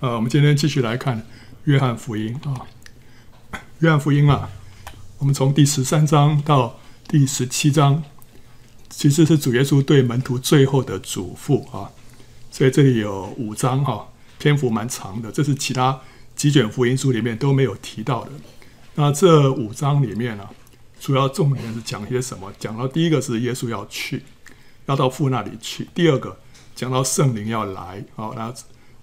呃，我们今天继续来看约翰福音啊。约翰福音啊，我们从第十三章到第十七章，其实是主耶稣对门徒最后的嘱咐啊。所以这里有五章哈、篇幅蛮长的，这是其他几卷福音书里面都没有提到的。那这五章里面呢、啊，主要重点是讲些什么？讲到第一个是耶稣要去，要到父那里去；第二个讲到圣灵要来，好，那。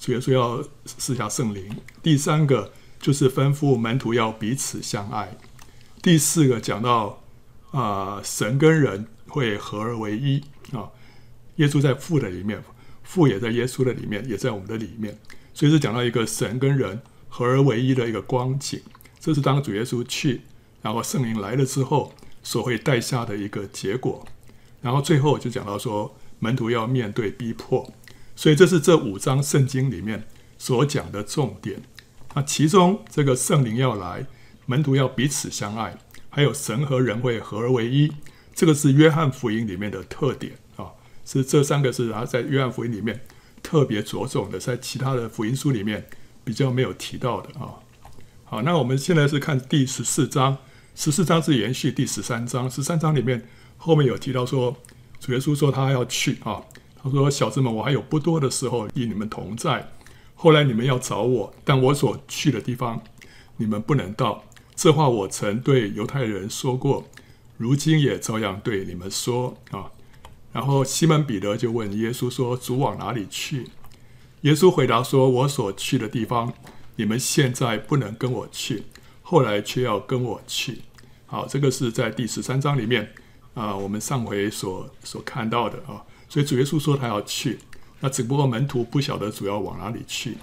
主耶稣要赐下圣灵。第三个就是吩咐门徒要彼此相爱。第四个讲到啊、神跟人会合而为一啊。耶稣在父的里面，父也在耶稣的里面，也在我们的里面。所以是讲到一个神跟人合而为一的一个光景。这是当主耶稣去，然后圣灵来了之后所会带下的一个结果。然后最后就讲到说，门徒要面对逼迫。所以这是这五章圣经里面所讲的重点。那其中这个圣灵要来，门徒要彼此相爱，还有神和人会合而为一，这个是约翰福音里面的特点啊。是这三个是他在约翰福音里面特别着重的，在其他的福音书里面比较没有提到的啊。好，那我们现在是看第十四章，十四章是延续第十三章，十三章里面后面有提到说，主耶稣说他要去啊。他说：“小子们，我还有不多的时候与你们同在。后来你们要找我，但我所去的地方，你们不能到。这话我曾对犹太人说过，如今也照样对你们说啊。”然后西门彼得就问耶稣说：“主往哪里去？”耶稣回答说：“我所去的地方，你们现在不能跟我去，后来却要跟我去。”好，这个是在第十三章里面啊，我们上回所所看到的啊。所以主耶稣说他要去，那只不过门徒不晓得主要往哪里去。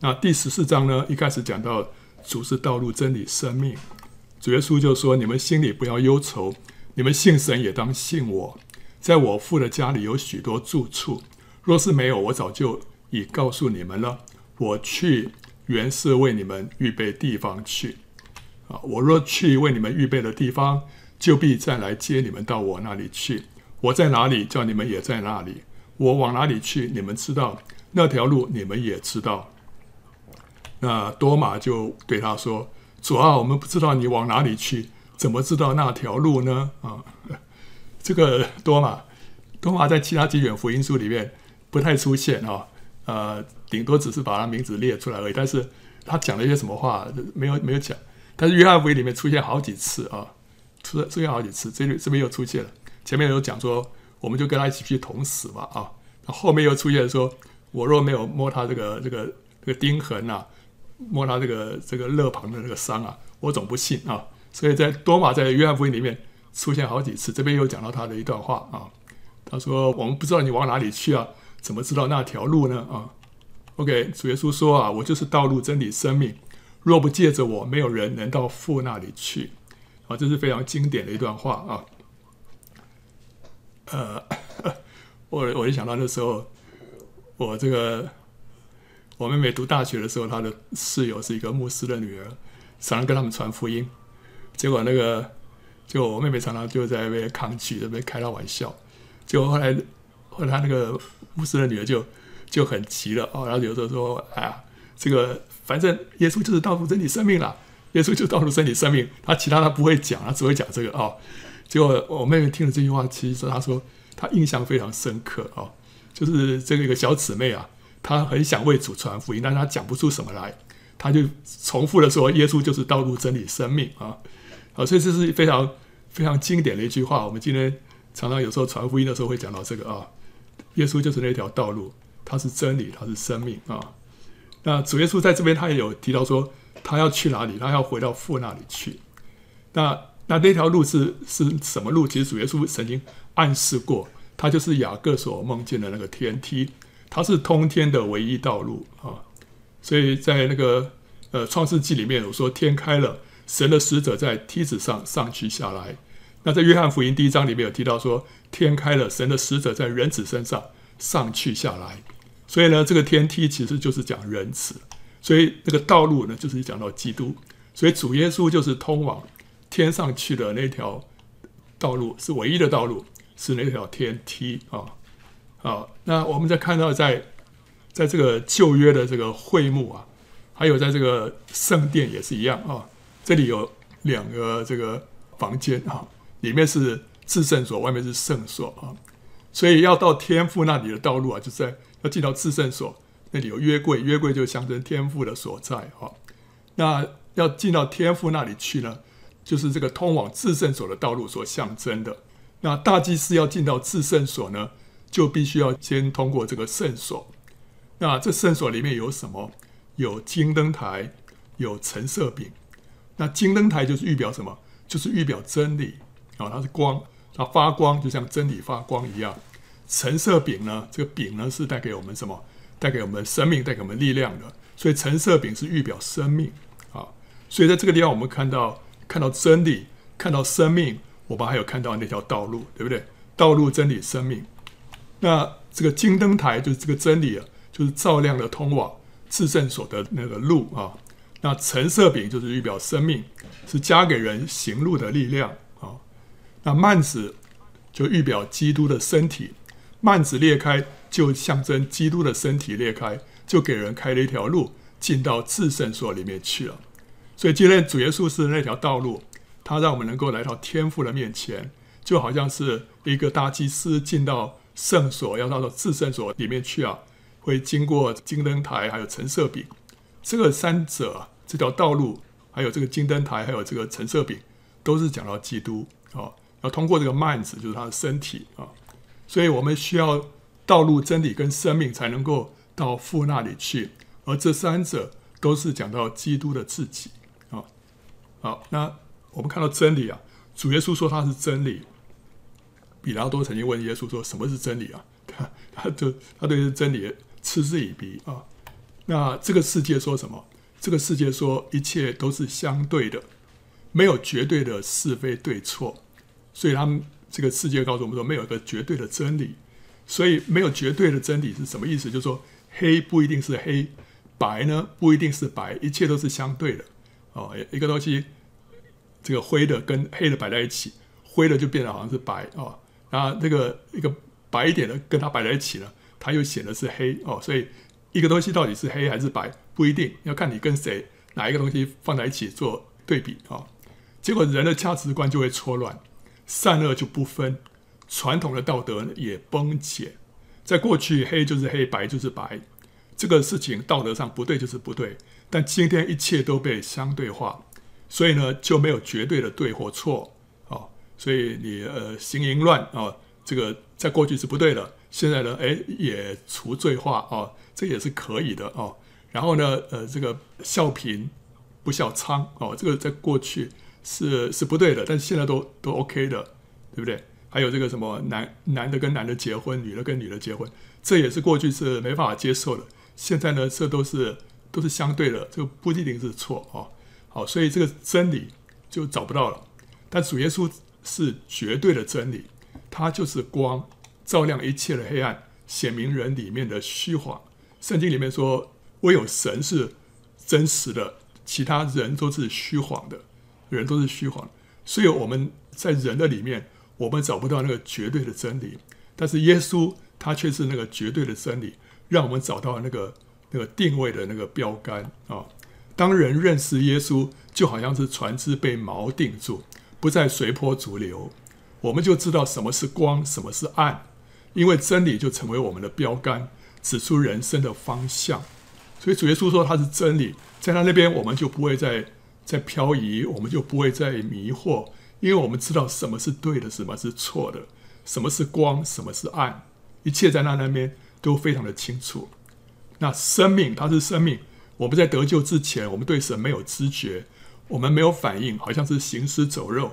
那第十四章呢，一开始讲到主是道路、真理、生命。主耶稣就说：“你们心里不要忧愁，你们信神也当信我。在我父的家里有许多住处，若是没有，我早就已告诉你们了。我去原是为你们预备地方去。啊，我若去为你们预备的地方，就必再来接你们到我那里去。”我在哪里，叫你们也在那里。我往哪里去，你们知道；那条路，你们也知道。那多马就对他说：“主啊，我们不知道你往哪里去，怎么知道那条路呢？”啊，这个多马，多马在其他几卷福音书里面不太出现啊，呃，顶多只是把他名字列出来而已。但是他讲了一些什么话，没有没有讲。但是约翰福音里面出现好几次啊，出出现好几次，这里这边又出现了。前面有讲说，我们就跟他一起去捅死嘛啊，后面又出现说，我若没有摸他这个这个这个钉痕啊，摸他这个这个肋旁的这个伤啊，我总不信啊。所以在多马在约翰福音里面出现好几次，这边又讲到他的一段话啊，他说我们不知道你往哪里去啊，怎么知道那条路呢啊？OK，主耶稣说啊，我就是道路、真理、生命，若不借着我，没有人能到父那里去啊，这是非常经典的一段话啊。呃，我我一想到那时候，我这个我妹妹读大学的时候，她的室友是一个牧师的女儿，常常跟他们传福音。结果那个，就我妹妹常常就在那边抗拒，那边开她玩笑。结果后来，后来她那个牧师的女儿就就很急了哦，然后有时候说：“哎呀，这个反正耶稣就是道路真理生命了，耶稣就是道路真理生命，他其他他不会讲，他只会讲这个哦。”结果我妹妹听了这句话，其实她说她印象非常深刻啊、哦，就是这个一个小姊妹啊，她很想为主传福音，但她讲不出什么来，她就重复的说：“耶稣就是道路、真理、生命啊！”啊，所以这是非常非常经典的一句话。我们今天常常有时候传福音的时候会讲到这个啊，耶稣就是那条道路，他是真理，他是生命啊。那主耶稣在这边他也有提到说，他要去哪里？他要回到父那里去。那那那条路是是什么路？其实主耶稣曾经暗示过，它就是雅各所梦见的那个天梯，它是通天的唯一道路啊。所以在那个呃创世纪里面有说天开了，神的使者在梯子上上去下来。那在约翰福音第一章里面有提到说天开了，神的使者在人子身上上去下来。所以呢，这个天梯其实就是讲人子，所以那个道路呢就是讲到基督。所以主耶稣就是通往。天上去的那条道路是唯一的道路，是那条天梯啊。好，那我们再看到在在这个旧约的这个会幕啊，还有在这个圣殿也是一样啊。这里有两个这个房间啊，里面是至圣所，外面是圣所啊。所以要到天父那里的道路啊，就在要进到至圣所，那里有约柜，约柜就象征天父的所在啊。那要进到天父那里去呢，就是这个通往至圣所的道路所象征的。那大祭司要进到至圣所呢，就必须要先通过这个圣所。那这圣所里面有什么？有金灯台，有橙色饼。那金灯台就是预表什么？就是预表真理啊，它是光，它发光，就像真理发光一样。橙色饼呢，这个饼呢是带给我们什么？带给我们生命，带给我们力量的。所以橙色饼是预表生命啊。所以在这个地方，我们看到看到真理，看到生命。我们还有看到那条道路，对不对？道路、真理、生命。那这个金灯台就是这个真理啊，就是照亮了通往至圣所的那个路啊。那橙色饼就是预表生命，是加给人行路的力量啊。那幔子就预表基督的身体，幔子裂开就象征基督的身体裂开，就给人开了一条路进到至圣所里面去了。所以今天主耶稣是那条道路。他让我们能够来到天父的面前，就好像是一个大祭司进到圣所，要到到至圣所里面去啊，会经过金灯台，还有陈设饼，这个三者，这条道路，还有这个金灯台，还有这个陈设饼，都是讲到基督啊，要通过这个幔子，就是他的身体啊，所以我们需要道路、真理跟生命，才能够到父那里去，而这三者都是讲到基督的自己，好，那。我们看到真理啊，主耶稣说他是真理。比拉多曾经问耶稣说：“什么是真理啊？” 他他就他对真理嗤之以鼻啊。那这个世界说什么？这个世界说一切都是相对的，没有绝对的是非对错。所以他们这个世界告诉我们说，没有一个绝对的真理。所以没有绝对的真理是什么意思？就是说黑不一定是黑，白呢不一定是白，一切都是相对的。哦，一个东西。这个灰的跟黑的摆在一起，灰的就变得好像是白哦，然后这个一个白一点的跟它摆在一起了，它又显得是黑哦。所以一个东西到底是黑还是白，不一定要看你跟谁哪一个东西放在一起做对比、哦。结果人的价值观就会错乱，善恶就不分，传统的道德也崩解。在过去，黑就是黑，白就是白，这个事情道德上不对就是不对。但今天一切都被相对化。所以呢，就没有绝对的对或错啊。所以你呃行淫乱啊，这个在过去是不对的。现在呢，哎也除罪化啊，这也是可以的啊。然后呢，呃这个孝贫不孝娼哦，这个在过去是是不对的，但是现在都都 OK 的，对不对？还有这个什么男男的跟男的结婚，女的跟女的结婚，这也是过去是没办法接受的。现在呢，这都是都是相对的，这个不一定是错啊。好，所以这个真理就找不到了。但主耶稣是绝对的真理，他就是光，照亮一切的黑暗，显明人里面的虚谎。圣经里面说，唯有神是真实的，其他人都是虚谎的，人都是虚谎。所以我们在人的里面，我们找不到那个绝对的真理。但是耶稣他却是那个绝对的真理，让我们找到那个那个定位的那个标杆啊。当人认识耶稣，就好像是船只被锚定住，不再随波逐流，我们就知道什么是光，什么是暗，因为真理就成为我们的标杆，指出人生的方向。所以主耶稣说他是真理，在他那边我们就不会再再漂移，我们就不会再迷惑，因为我们知道什么是对的，什么是错的，什么是光，什么是暗，一切在他那边都非常的清楚。那生命，它是生命。我们在得救之前，我们对神没有知觉，我们没有反应，好像是行尸走肉，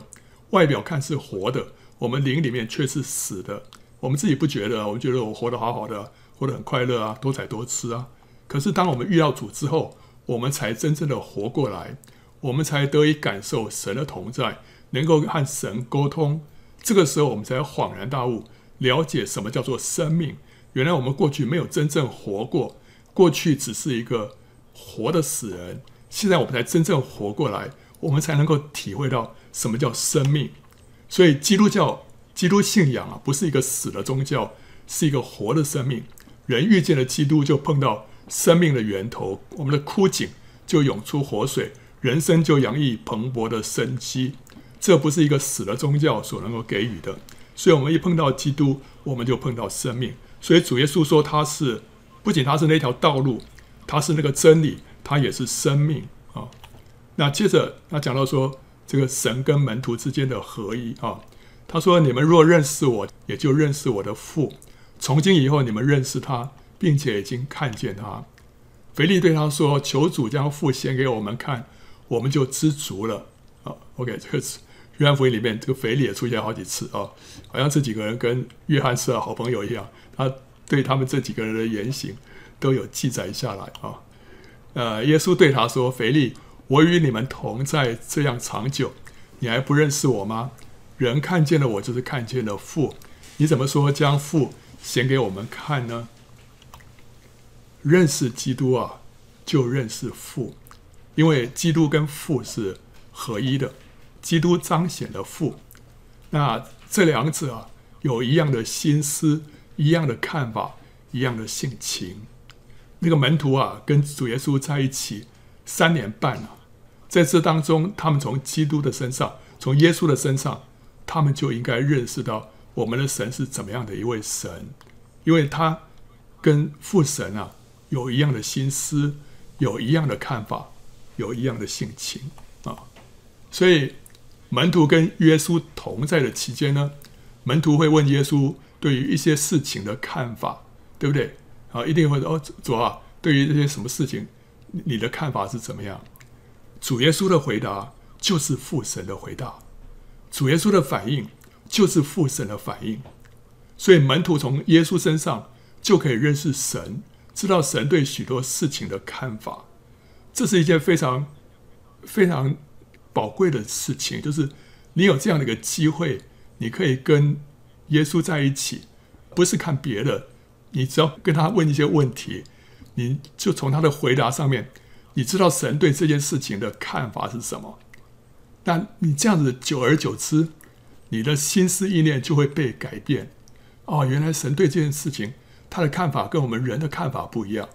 外表看是活的，我们灵里面却是死的。我们自己不觉得，我们觉得我活得好好的，活得很快乐啊，多彩多姿啊。可是当我们遇到主之后，我们才真正的活过来，我们才得以感受神的同在，能够和神沟通。这个时候，我们才恍然大悟，了解什么叫做生命。原来我们过去没有真正活过，过去只是一个。活的死人，现在我们才真正活过来，我们才能够体会到什么叫生命。所以基督教、基督信仰啊，不是一个死的宗教，是一个活的生命。人遇见了基督，就碰到生命的源头，我们的枯井就涌出活水，人生就洋溢蓬勃的生机。这不是一个死的宗教所能够给予的。所以，我们一碰到基督，我们就碰到生命。所以，主耶稣说他是不仅他是那条道路，他是那个真理，他也是生命啊。那接着他讲到说，这个神跟门徒之间的合一啊。他说：“你们若认识我，也就认识我的父。从今以后，你们认识他，并且已经看见他。”腓力对他说：“求主将父显给我们看，我们就知足了。”啊，OK，这个是约翰福音里面这个腓力也出现好几次啊，好像这几个人跟约翰是好朋友一样。他对他们这几个人的言行都有记载下来啊。呃，耶稣对他说：“腓力，我与你们同在这样长久，你还不认识我吗？”人看见了我，就是看见了父。你怎么说将父显给我们看呢？认识基督啊，就认识父，因为基督跟父是合一的。基督彰显了父，那这两者啊，有一样的心思，一样的看法，一样的性情。那个门徒啊，跟主耶稣在一起三年半了，在这当中，他们从基督的身上，从耶稣的身上。他们就应该认识到我们的神是怎么样的一位神，因为他跟父神啊有一样的心思，有一样的看法，有一样的性情啊。所以门徒跟耶稣同在的期间呢，门徒会问耶稣对于一些事情的看法，对不对？啊，一定会说哦，主啊，对于这些什么事情，你的看法是怎么样？主耶稣的回答就是父神的回答。主耶稣的反应就是父神的反应，所以门徒从耶稣身上就可以认识神，知道神对许多事情的看法。这是一件非常非常宝贵的事情，就是你有这样的一个机会，你可以跟耶稣在一起，不是看别的，你只要跟他问一些问题，你就从他的回答上面，你知道神对这件事情的看法是什么。但你这样子久而久之，你的心思意念就会被改变。哦，原来神对这件事情他的看法跟我们人的看法不一样，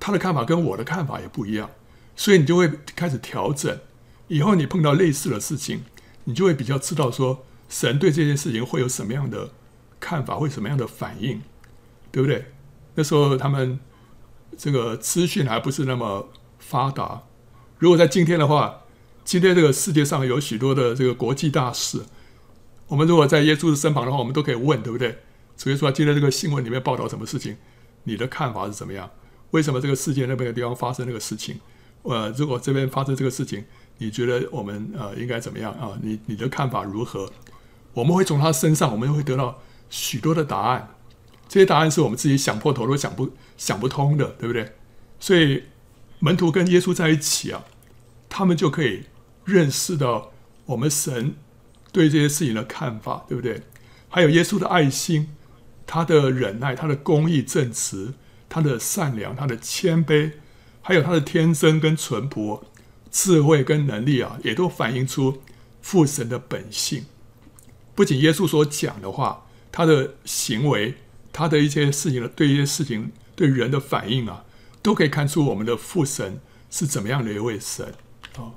他的看法跟我的看法也不一样，所以你就会开始调整。以后你碰到类似的事情，你就会比较知道说神对这件事情会有什么样的看法，会什么样的反应，对不对？那时候他们这个资讯还不是那么发达，如果在今天的话。今天这个世界上有许多的这个国际大事，我们如果在耶稣的身旁的话，我们都可以问，对不对？所以说今天这个新闻里面报道什么事情，你的看法是怎么样？为什么这个世界那边的地方发生那个事情？呃，如果这边发生这个事情，你觉得我们呃应该怎么样啊？你你的看法如何？我们会从他身上，我们会得到许多的答案。这些答案是我们自己想破头都想不想不通的，对不对？所以门徒跟耶稣在一起啊，他们就可以。认识到我们神对这些事情的看法，对不对？还有耶稣的爱心，他的忍耐，他的公义正直，他的善良，他的谦卑，还有他的天真跟淳朴，智慧跟能力啊，也都反映出父神的本性。不仅耶稣所讲的话，他的行为，他的一些事情的对一些事情对人的反应啊，都可以看出我们的父神是怎么样的一位神啊。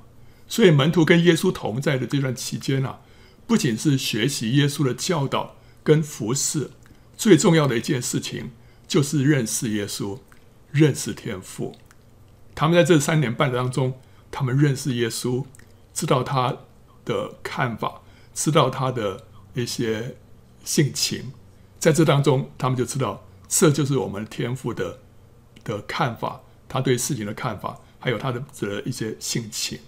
所以门徒跟耶稣同在的这段期间啊，不仅是学习耶稣的教导跟服侍，最重要的一件事情就是认识耶稣，认识天父。他们在这三年半当中，他们认识耶稣，知道他的看法，知道他的一些性情，在这当中，他们就知道这就是我们天父的的看法，他对事情的看法，还有他的这一些性情。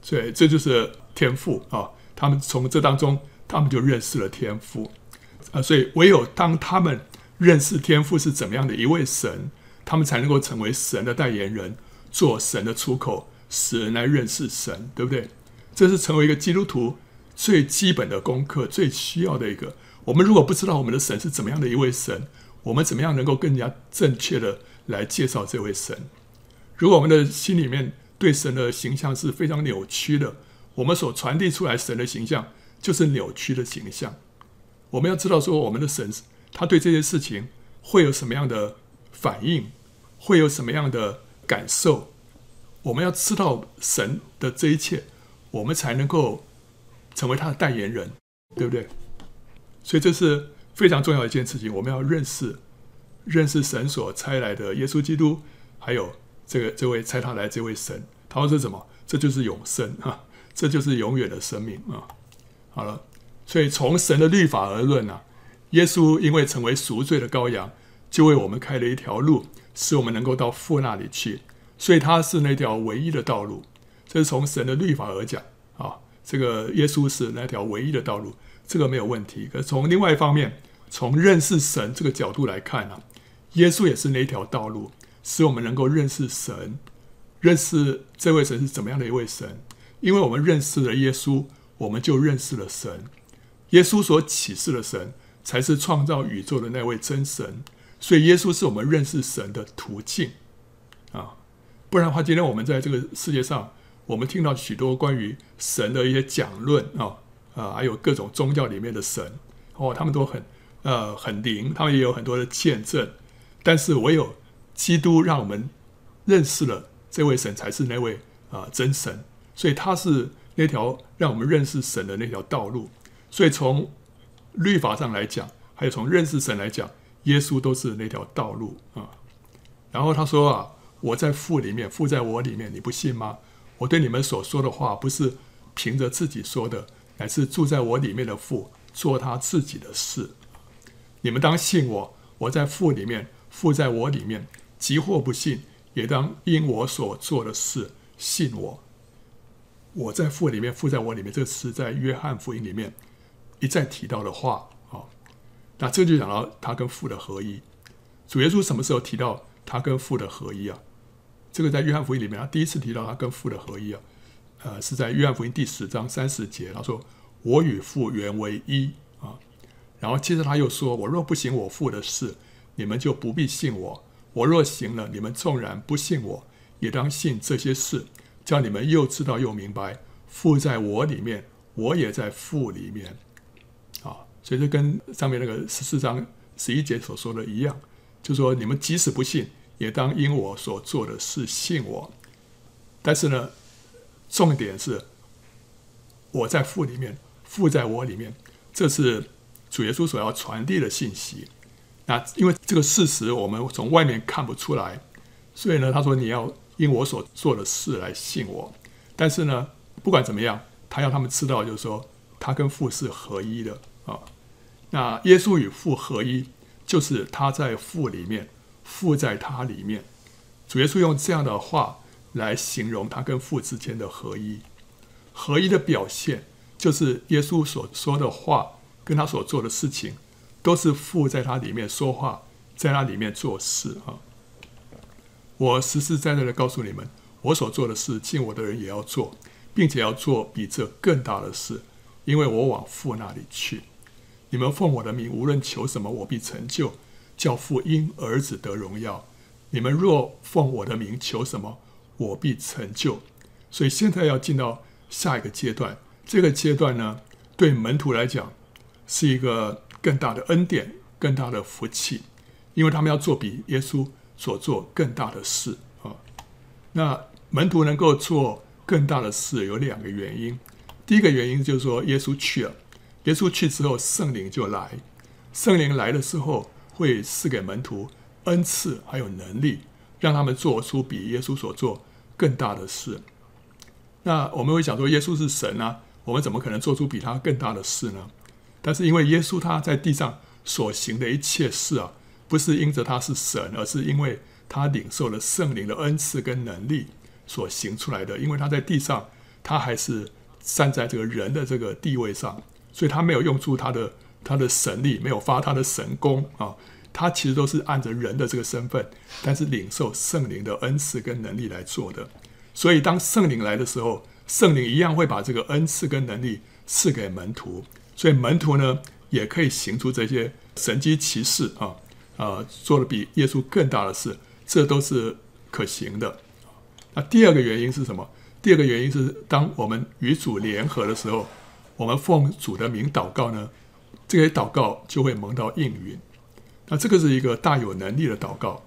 所以这就是天赋啊！他们从这当中，他们就认识了天赋啊！所以唯有当他们认识天赋是怎么样的一位神，他们才能够成为神的代言人，做神的出口，使人来认识神，对不对？这是成为一个基督徒最基本的功课，最需要的一个。我们如果不知道我们的神是怎么样的一位神，我们怎么样能够更加正确的来介绍这位神？如果我们的心里面，对神的形象是非常扭曲的，我们所传递出来神的形象就是扭曲的形象。我们要知道说，我们的神他对这些事情会有什么样的反应，会有什么样的感受。我们要知道神的这一切，我们才能够成为他的代言人，对不对？所以这是非常重要的一件事情。我们要认识认识神所差来的耶稣基督，还有这个这位差他来这位神。他说是什么？这就是永生啊，这就是永远的生命啊。好了，所以从神的律法而论啊，耶稣因为成为赎罪的羔羊，就为我们开了一条路，使我们能够到父那里去。所以他是那条唯一的道路。这是从神的律法而讲啊，这个耶稣是那条唯一的道路，这个没有问题。可是从另外一方面，从认识神这个角度来看呢，耶稣也是那一条道路，使我们能够认识神。认识这位神是怎么样的一位神？因为我们认识了耶稣，我们就认识了神。耶稣所启示的神，才是创造宇宙的那位真神。所以，耶稣是我们认识神的途径啊！不然的话，今天我们在这个世界上，我们听到许多关于神的一些讲论啊啊，还有各种宗教里面的神哦，他们都很呃很灵，他们也有很多的见证。但是，唯有基督让我们认识了。这位神才是那位啊、真神，所以他是那条让我们认识神的那条道路。所以从律法上来讲，还有从认识神来讲，耶稣都是那条道路啊。然后他说啊，我在父里面，父在我里面，你不信吗？我对你们所说的话，不是凭着自己说的，乃是住在我里面的父做他自己的事。你们当信我，我在父里面，父在我里面。即或不信。也当因我所做的事信我。我在父里面，父在我里面，这是在约翰福音里面一再提到的话啊。那这就讲到他跟父的合一。主耶稣什么时候提到他跟父的合一啊？这个在约翰福音里面，他第一次提到他跟父的合一啊，呃，是在约翰福音第十章三十节，他说：“我与父原为一啊。”然后接着他又说：“我若不行我父的事，你们就不必信我。”我若行了，你们纵然不信我，也当信这些事，叫你们又知道又明白，父在我里面，我也在父里面。啊，所以这跟上面那个十四章十一节所说的一样，就说你们即使不信，也当因我所做的事信我。但是呢，重点是我在父里面，父在我里面，这是主耶稣所要传递的信息。那因为这个事实我们从外面看不出来，所以呢，他说你要因我所做的事来信我。但是呢，不管怎么样，他要他们知道，就是说他跟父是合一的啊。那耶稣与父合一，就是他在父里面，父在他里面。主耶稣用这样的话来形容他跟父之间的合一。合一的表现，就是耶稣所说的话跟他所做的事情。都是父在他里面说话，在他里面做事啊！我实实在在的告诉你们，我所做的事，信我的人也要做，并且要做比这更大的事，因为我往父那里去。你们奉我的名，无论求什么，我必成就，叫父因儿子得荣耀。你们若奉我的名求什么，我必成就。所以现在要进到下一个阶段，这个阶段呢，对门徒来讲是一个。更大的恩典，更大的福气，因为他们要做比耶稣所做更大的事啊。那门徒能够做更大的事，有两个原因。第一个原因就是说，耶稣去了，耶稣去之后，圣灵就来。圣灵来的时候，会赐给门徒恩赐，还有能力，让他们做出比耶稣所做更大的事。那我们会想说，耶稣是神啊，我们怎么可能做出比他更大的事呢？但是因为耶稣他在地上所行的一切事啊，不是因着他是神，而是因为他领受了圣灵的恩赐跟能力所行出来的。因为他在地上，他还是站在这个人的这个地位上，所以他没有用出他的他的神力，没有发他的神功啊。他其实都是按着人的这个身份，但是领受圣灵的恩赐跟能力来做的。所以当圣灵来的时候，圣灵一样会把这个恩赐跟能力赐给门徒。所以门徒呢，也可以行出这些神迹奇事啊，啊，做了比耶稣更大的事，这都是可行的。那第二个原因是什么？第二个原因是，当我们与主联合的时候，我们奉主的名祷告呢，这些祷告就会蒙到应允。那这个是一个大有能力的祷告，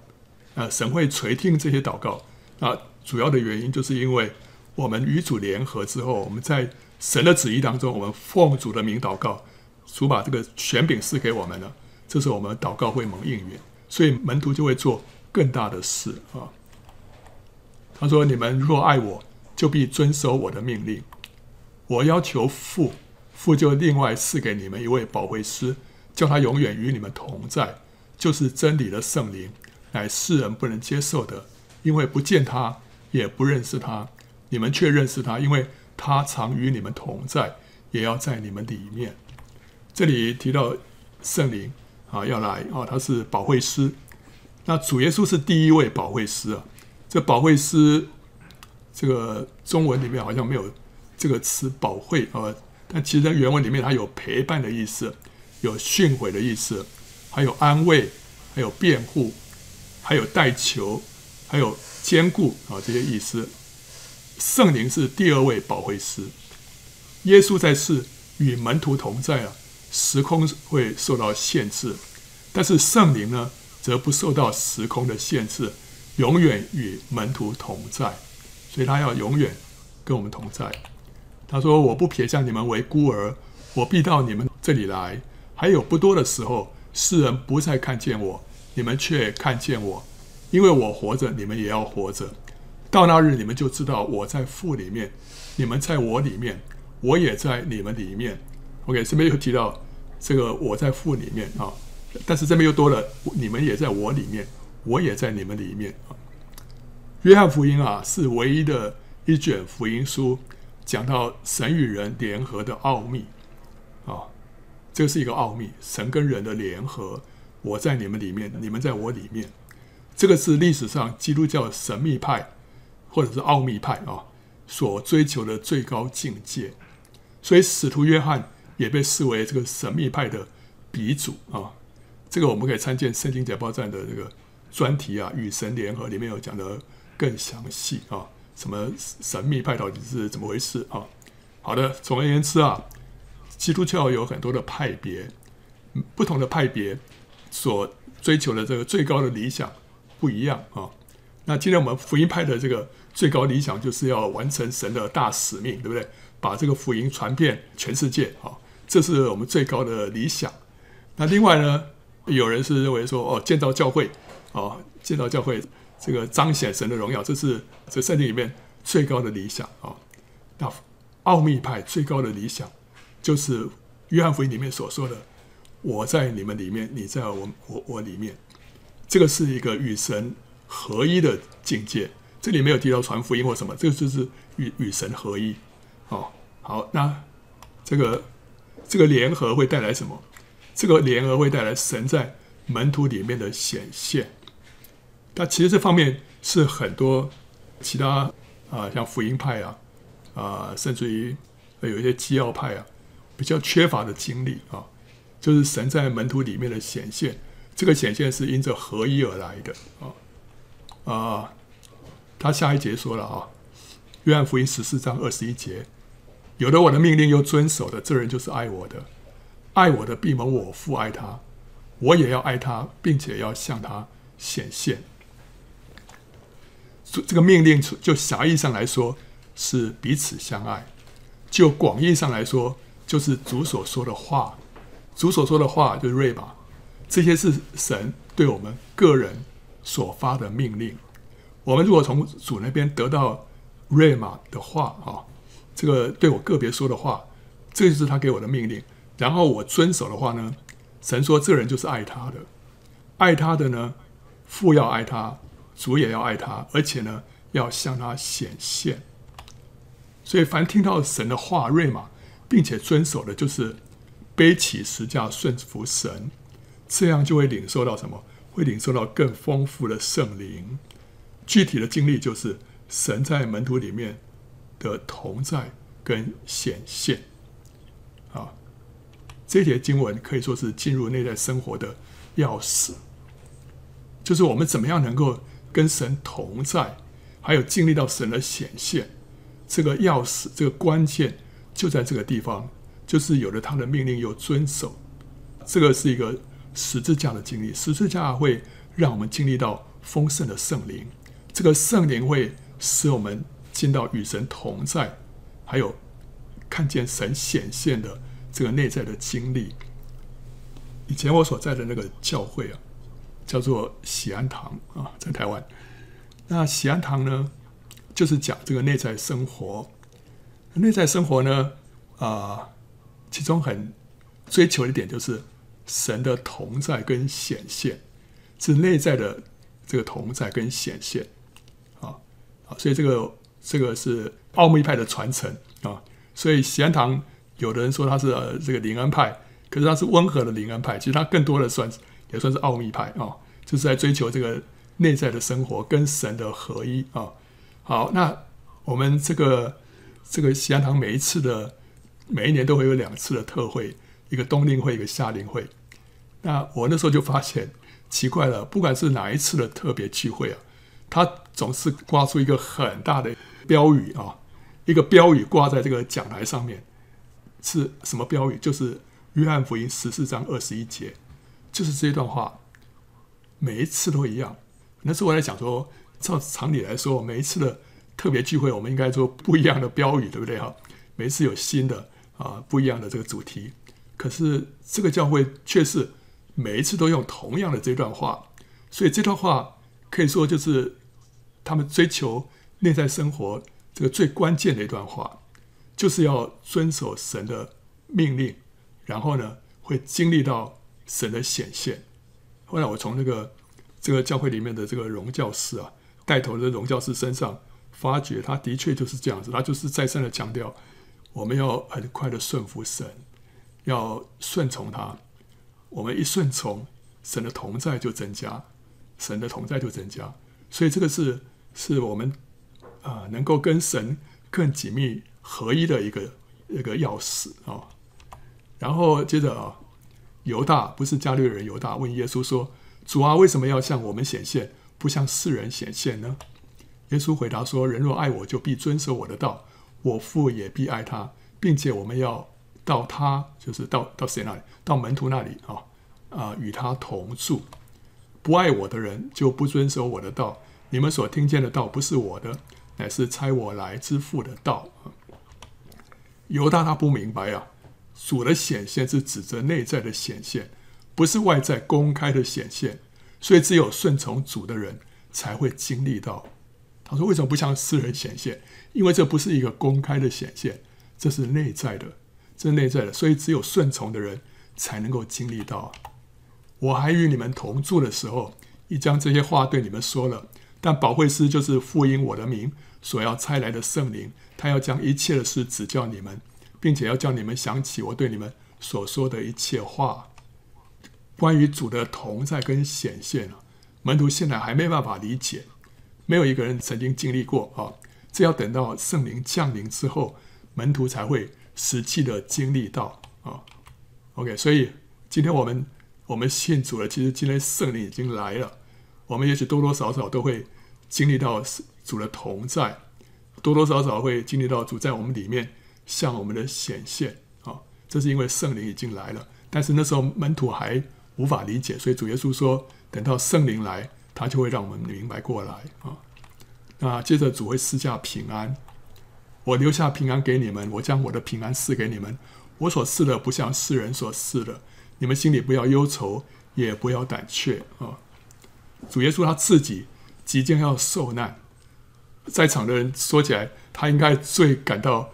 啊，神会垂听这些祷告。那主要的原因就是因为我们与主联合之后，我们在神的旨意当中，我们奉主的名祷告，主把这个权柄赐给我们了，这时候我们祷告会蒙应允，所以门徒就会做更大的事啊。他说：“你们若爱我，就必遵守我的命令。我要求父，父就另外赐给你们一位保惠师，叫他永远与你们同在，就是真理的圣灵，乃世人不能接受的，因为不见他，也不认识他。你们却认识他，因为他常与你们同在，也要在你们里面。”这里提到圣灵啊，要来啊，他是保惠师。那主耶稣是第一位保惠师啊。这保惠师，这个中文里面好像没有这个词“保惠”啊，但其实在原文里面它有陪伴的意思，有训诲的意思，还有安慰，还有辩护，还有代求，还有坚固啊这些意思。圣灵是第二位保惠师。耶稣在世与门徒同在啊，时空会受到限制，但是圣灵呢，则不受到时空的限制。永远与门徒同在，所以他要永远跟我们同在。他说：“我不撇下你们为孤儿，我必到你们这里来。还有不多的时候，世人不再看见我，你们却看见我，因为我活着，你们也要活着。到那日，你们就知道我在父里面，你们在我里面，我也在你们里面。”OK，这边又提到这个我在父里面啊，但是这边又多了，你们也在我里面。我也在你们里面啊。约翰福音啊，是唯一的一卷福音书，讲到神与人联合的奥秘。这是一个奥秘，神跟人的联合。我在你们里面，你们在我里面。这个是历史上基督教神秘派或者是奥秘派啊所追求的最高境界。所以使徒约翰也被视为这个神秘派的鼻祖啊。这个我们可以参见圣经解报站的这个。专题啊，与神联合里面有讲得更详细啊，什么神秘派到底是怎么回事啊？好的，总而言之啊，基督教有很多的派别，不同的派别所追求的这个最高的理想不一样啊。那今天我们福音派的这个最高理想就是要完成神的大使命，对不对？把这个福音传遍全世界啊，这是我们最高的理想。那另外呢，有人是认为说，哦，建造教会。哦，建造教会，这个彰显神的荣耀，这是这圣经里面最高的理想啊。那奥秘派最高的理想，就是约翰福音里面所说的：“我在你们里面，你在我我我里面。”这个是一个与神合一的境界。这里没有提到传福音或什么，这个就是与与神合一。哦，好，那这个这个联合会带来什么？这个联合会带来神在门徒里面的显现。但其实这方面是很多其他啊、像福音派啊，啊、甚至于有一些基要派啊，比较缺乏的经历啊，就是神在门徒里面的显现，这个显现是因着合一而来的啊啊。他下一节说了啊，约翰福音十四章二十一节，有了我的命令又遵守的，这人就是爱我的，爱我的必蒙我父爱他，我也要爱他，并且要向他显现。这个命令就狭义上来说是彼此相爱，就广义上来说就是主所说的话。主所说的话就是瑞玛，这些是神对我们个人所发的命令。我们如果从主那边得到瑞玛的话啊，这个对我个别说的话，这就是他给我的命令。然后我遵守的话呢，神说这人就是爱他的，爱他的呢，父要爱他。主也要爱他，而且呢，要向他显现。所以，凡听到神的话，瑞玛，并且遵守的，就是背起十架顺服神，这样就会领受到什么？会领受到更丰富的圣灵。具体的经历就是神在门徒里面的同在跟显现。啊，这节经文可以说是进入内在生活的钥匙，就是我们怎么样能够。跟神同在，还有经历到神的显现，这个钥匙，这个关键就在这个地方，就是有了他的命令又遵守，这个是一个十字架的经历，十字架会让我们经历到丰盛的圣灵，这个圣灵会使我们进到与神同在，还有看见神显现的这个内在的经历。以前我所在的那个教会啊，叫做喜安堂啊，在台湾。那喜安堂呢，就是讲这个内在生活。内在生活呢，啊、其中很追求一点就是神的同在跟显现，是内在的这个同在跟显现啊啊，所以这个这个是奥秘派的传承啊。所以喜安堂有的人说他是这个灵恩派，可是他是温和的灵恩派，其实他更多的算也算是奥秘派啊，就是在追求这个。内在的生活跟神的合一啊，好，那我们这个这个喜安堂每一次的每一年都会有两次的特会，一个冬令会，一个夏令会。那我那时候就发现奇怪了，不管是哪一次的特别聚会啊，他总是挂出一个很大的标语啊，一个标语挂在这个讲台上面，是什么标语？就是约翰福音十四章二十一节，就是这一段话，每一次都一样。那时候我在想说，照常理来说，每一次的特别聚会，我们应该做不一样的标语，对不对哈？每一次有新的啊，不一样的这个主题。可是这个教会却是每一次都用同样的这段话，所以这段话可以说就是他们追求内在生活这个最关键的一段话，就是要遵守神的命令，然后呢会经历到神的显现。后来我从那个。这个教会里面的这个荣教师啊，带头的荣教师身上，发觉他的确就是这样子，他就是再三的强调，我们要很快的顺服神，要顺从他。我们一顺从，神的同在就增加，神的同在就增加。所以这个是是我们啊、能够跟神更紧密合一的一个一个钥匙啊。然后接着啊，犹大不是加略人犹大问耶稣说。主啊，为什么要向我们显现，不向世人显现呢？耶稣回答说：“人若爱我，就必遵守我的道，我父也必爱他，并且我们要到他，就是到到谁那里？到门徒那里啊啊，与他同住。不爱我的人，就不遵守我的道。你们所听见的道，不是我的，乃是差我来之父的道。”犹大他不明白啊，主的显现是指着内在的显现。不是外在公开的显现，所以只有顺从主的人才会经历到。他说：“为什么不向世人显现？因为这不是一个公开的显现，这是内在的，这是内在的，所以只有顺从的人才能够经历到。我还与你们同住的时候，已将这些话对你们说了。但保惠师就是复因我的名所要差来的圣灵，他要将一切的事指教你们，并且要叫你们想起我对你们所说的一切话。”关于主的同在跟显现，门徒现在还没办法理解，没有一个人曾经经历过啊。这要等到圣灵降临之后，门徒才会实际的经历到啊。OK，所以今天我们我们信主了，其实今天圣灵已经来了，我们也许多多少少都会经历到主的同在，多多少少会经历到主在我们里面向我们的显现啊。这是因为圣灵已经来了，但是那时候门徒还。无法理解，所以主耶稣说：“等到圣灵来，他就会让我们明白过来啊。”那接着主会赐下平安，我留下平安给你们，我将我的平安赐给你们。我所赐的不像世人所赐的，你们心里不要忧愁，也不要胆怯啊。主耶稣他自己即将要受难，在场的人说起来，他应该最感到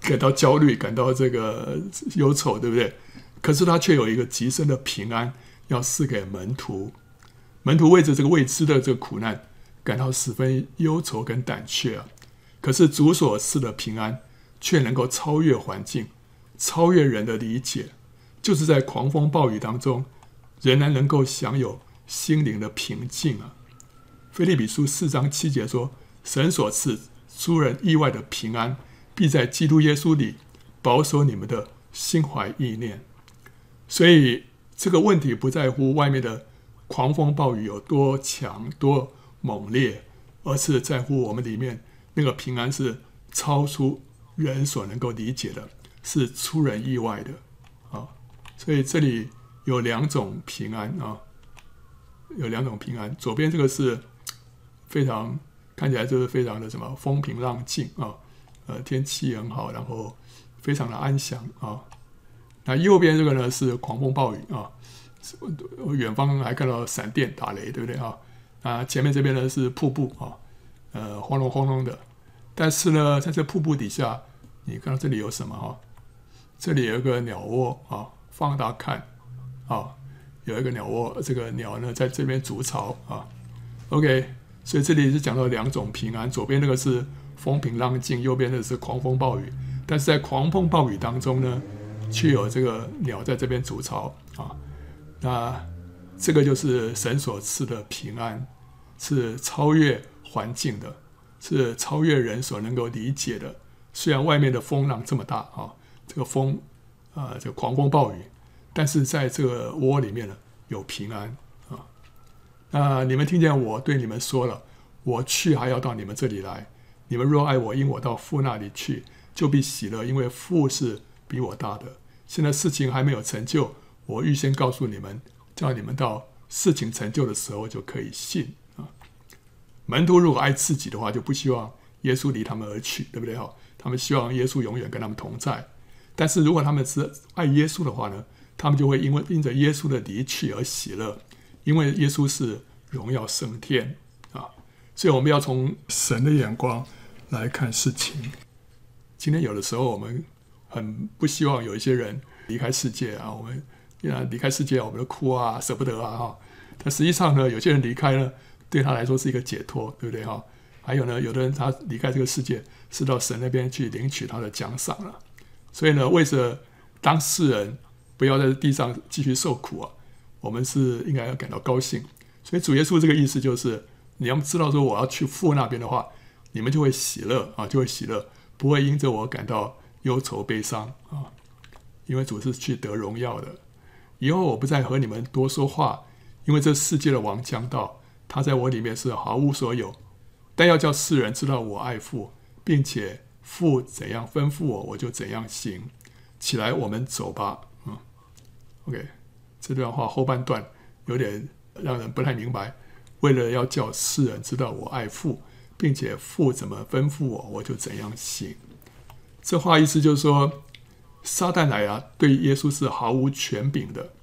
感到焦虑，感到这个忧愁，对不对？可是他却有一个极深的平安要赐给门徒，门徒为着这个未知的这个苦难感到十分忧愁跟胆怯啊。可是主所赐的平安却能够超越环境，超越人的理解，就是在狂风暴雨当中，仍然能够享有心灵的平静啊。腓立比书四章七节说：“神所赐出人意外的平安，必在基督耶稣里保守你们的心怀意念。”所以这个问题不在乎外面的狂风暴雨有多强多猛烈，而是在乎我们里面那个平安是超出人所能够理解的，是出人意外的啊！所以这里有两种平安啊，有两种平安。左边这个是非常看起来就是非常的什么风平浪静啊，呃，天气很好，然后非常的安详啊。那右边这个呢是狂风暴雨啊，远方还看到闪电打雷，对不对啊？啊，前面这边呢是瀑布啊，呃，轰隆轰隆的。但是呢，在这瀑布底下，你看到这里有什么哈？这里有一个鸟窝啊，放大看。啊，有一个鸟窝，这个鸟呢在这边筑巢啊。OK，所以这里是讲到两种平安，左边那个是风平浪静，右边那个是狂风暴雨。但是在狂风暴雨当中呢，却有这个鸟在这边筑巢啊。那这个就是神所赐的平安，是超越环境的，是超越人所能够理解的。虽然外面的风浪这么大啊，这个风啊，这个狂风暴雨。但是在这个窝里面呢，有平安啊。那你们听见我对你们说了，我去还要到你们这里来。你们若爱我，因我到父那里去，就必喜乐，因为父是比我大的。现在事情还没有成就，我预先告诉你们，叫你们到事情成就的时候就可以信啊。门徒如果爱自己的话，就不希望耶稣离他们而去，对不对？哈，他们希望耶稣永远跟他们同在。但是如果他们是爱耶稣的话呢？他们就会因为因着耶稣的离去而喜乐，因为耶稣是荣耀升天啊，所以我们要从神的眼光来看事情。今天有的时候我们很不希望有一些人离开世界啊，我们啊离开世界我们都哭啊，舍不得啊哈。但实际上呢，有些人离开呢，对他来说是一个解脱，对不对哈？还有呢，有的人他离开这个世界是到神那边去领取他的奖赏了。所以呢，为着当世人。不要在地上继续受苦啊！我们是应该要感到高兴。所以主耶稣这个意思就是，你要知道说我要去父那边的话，你们就会喜乐啊，就会喜乐，不会因着我感到忧愁悲伤啊。因为主是去得荣耀的。以后我不再和你们多说话，因为这世界的王将到，他在我里面是毫无所有。但要叫世人知道我爱父，并且父怎样吩咐我，我就怎样行。起来，我们走吧。嗯 OK，这段话后半段有点让人不太明白。为了要叫世人知道我爱父，并且父怎么吩咐我，我就怎样行。这话意思就是说，撒旦来啊，对耶稣是毫无权柄的。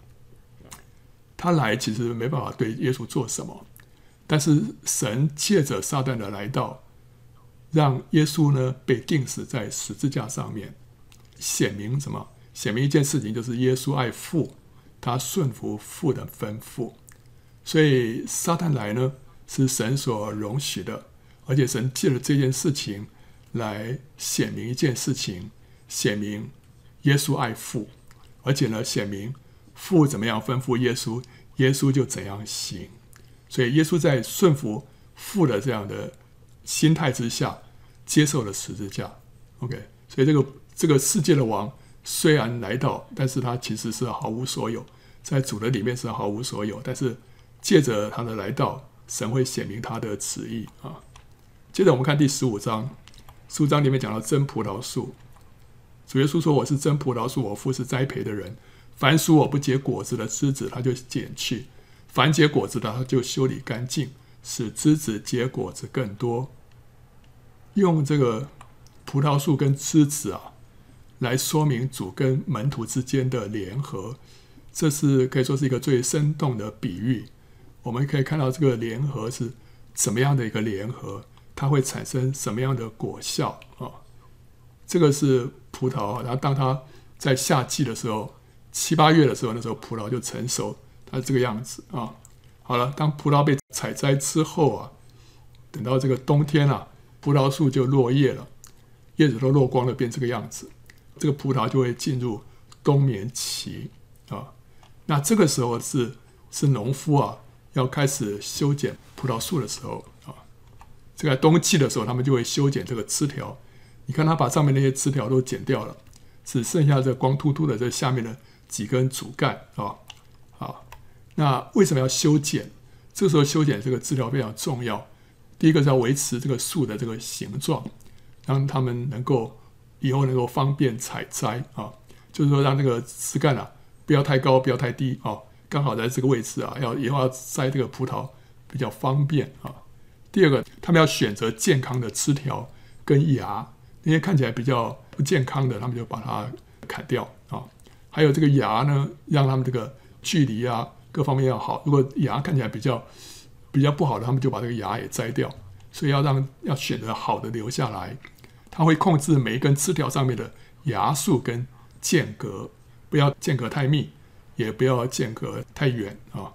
他来其实没办法对耶稣做什么，但是神借着撒旦的来到，让耶稣呢被钉死在十字架上面，显明什么？显明一件事情，就是耶稣爱父，他顺服父的吩咐，所以撒旦来呢是神所容许的，而且神借着这件事情来显明一件事情，显明耶稣爱父，而且呢显明父怎么样吩咐耶稣，耶稣就怎样行，所以耶稣在顺服父的这样的心态之下，接受了十字架。OK，所以这个这个世界的王。虽然来到，但是他其实是毫无所有，在主的里面是毫无所有。但是借着他的来到，神会显明他的旨意啊。接着我们看第十五章，十五章里面讲到真葡萄树，主耶稣说：“我是真葡萄树，我父是栽培的人。凡属我不结果子的枝子，他就剪去；凡结果子的，他就修理干净，使枝子结果子更多。”用这个葡萄树跟枝子啊。来说明主跟门徒之间的联合，这是可以说是一个最生动的比喻。我们可以看到这个联合是怎么样的一个联合，它会产生什么样的果效？这个是葡萄，然后当它在夏季的时候，七八月的时候，那时候葡萄就成熟，它是这个样子啊。好了，当葡萄被采摘之后啊，等到这个冬天啊，葡萄树就落叶了，叶子都落光了，变这个样子。这个葡萄就会进入冬眠期啊，那这个时候是是农夫啊要开始修剪葡萄树的时候啊。这个冬季的时候，他们就会修剪这个枝条。你看他把上面那些枝条都剪掉了，只剩下这光秃秃的这下面的几根主干啊。好，那为什么要修剪？这时候修剪这个枝条非常重要。第一个是要维持这个树的这个形状，让他们能够。以后能够方便采摘啊，就是说让这个枝干啊不要太高，不要太低啊，刚好在这个位置啊，要以后要摘这个葡萄比较方便啊。第二个，他们要选择健康的枝条跟芽，那些看起来比较不健康的，他们就把它砍掉啊。还有这个芽呢，让他们这个距离啊各方面要好。如果芽看起来比较比较不好的，他们就把这个芽也摘掉。所以要让要选择好的留下来，它会控制每一根枝条上面的芽数跟间隔，不要间隔太密，也不要间隔太远啊。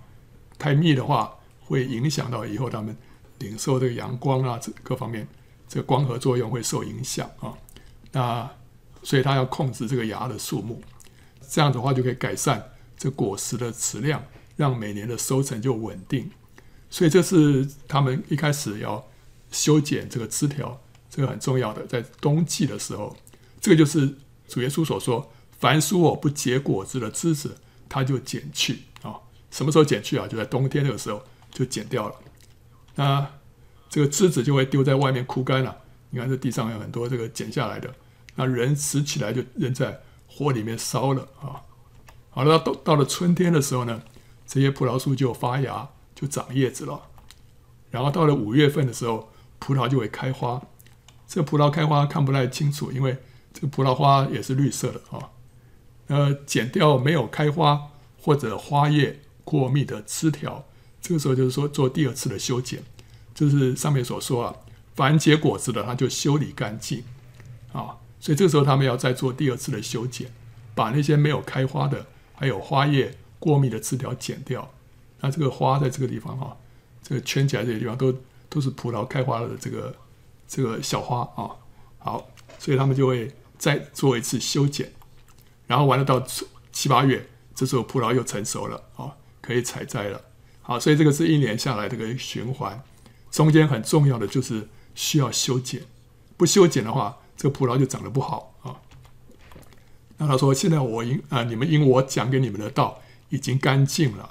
太密的话会影响到以后他们领受这个阳光啊，这各方面这个光合作用会受影响啊。那所以它要控制这个芽的数目，这样的话就可以改善这果实的质量，让每年的收成就稳定。所以这是他们一开始要。修剪这个枝条，这个很重要的，在冬季的时候，这个就是主耶稣所说：“凡属我不结果子的枝子，他就剪去啊。”什么时候剪去啊？就在冬天那个时候就剪掉了。那这个枝子就会丢在外面枯干了。你看这地上有很多这个剪下来的，那人拾起来就扔在火里面烧了啊。好了，到到了春天的时候呢，这些葡萄树就发芽，就长叶子了。然后到了五月份的时候，葡萄就会开花，这葡萄开花看不太清楚，因为这个葡萄花也是绿色的啊。呃，剪掉没有开花或者花叶过密的枝条，这个时候就是说做第二次的修剪，就是上面所说啊，凡结果子的，它就修理干净啊。所以这个时候他们要再做第二次的修剪，把那些没有开花的还有花叶过密的枝条剪掉。那这个花在这个地方哈，这个圈起来这些地方都。都是葡萄开花的这个这个小花啊，好，所以他们就会再做一次修剪，然后完了到七八月，这时候葡萄又成熟了啊，可以采摘了。好，所以这个是一年下来这个循环，中间很重要的就是需要修剪，不修剪的话，这个葡萄就长得不好啊。那他说：“现在我因啊，你们因我讲给你们的道已经干净了。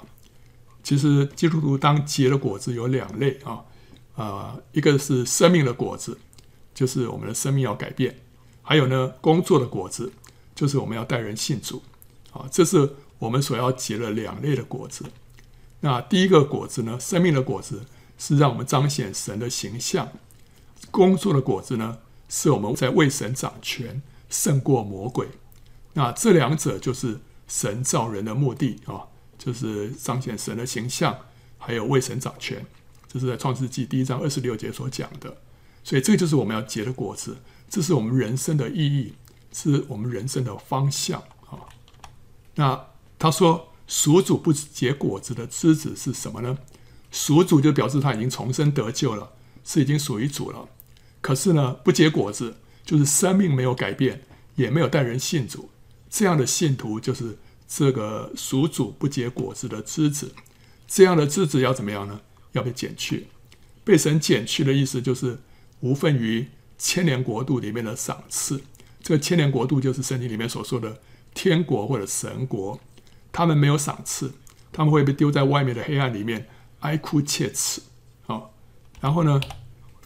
其实基督徒当结的果子有两类啊。”啊、一个是生命的果子，就是我们的生命要改变；还有呢，工作的果子，就是我们要带人信主。啊，这是我们所要结的两类的果子。那第一个果子呢，生命的果子是让我们彰显神的形象；工作的果子呢，是我们在为神掌权，胜过魔鬼。那这两者就是神造人的目的啊，就是彰显神的形象，还有为神掌权。这是在创世纪第一章二十六节所讲的，所以这就是我们要结的果子，这是我们人生的意义，是我们人生的方向啊。那他说属主不结果子的枝子是什么呢？属主就表示他已经重生得救了，是已经属于主了。可是呢，不结果子就是生命没有改变，也没有带人信主，这样的信徒就是这个属主不结果子的枝子。这样的枝子要怎么样呢？要被剪去，被神剪去的意思就是无分于千年国度里面的赏赐。这个千年国度就是圣经里面所说的天国或者神国，他们没有赏赐，他们会被丢在外面的黑暗里面哀哭切齿。好，然后呢，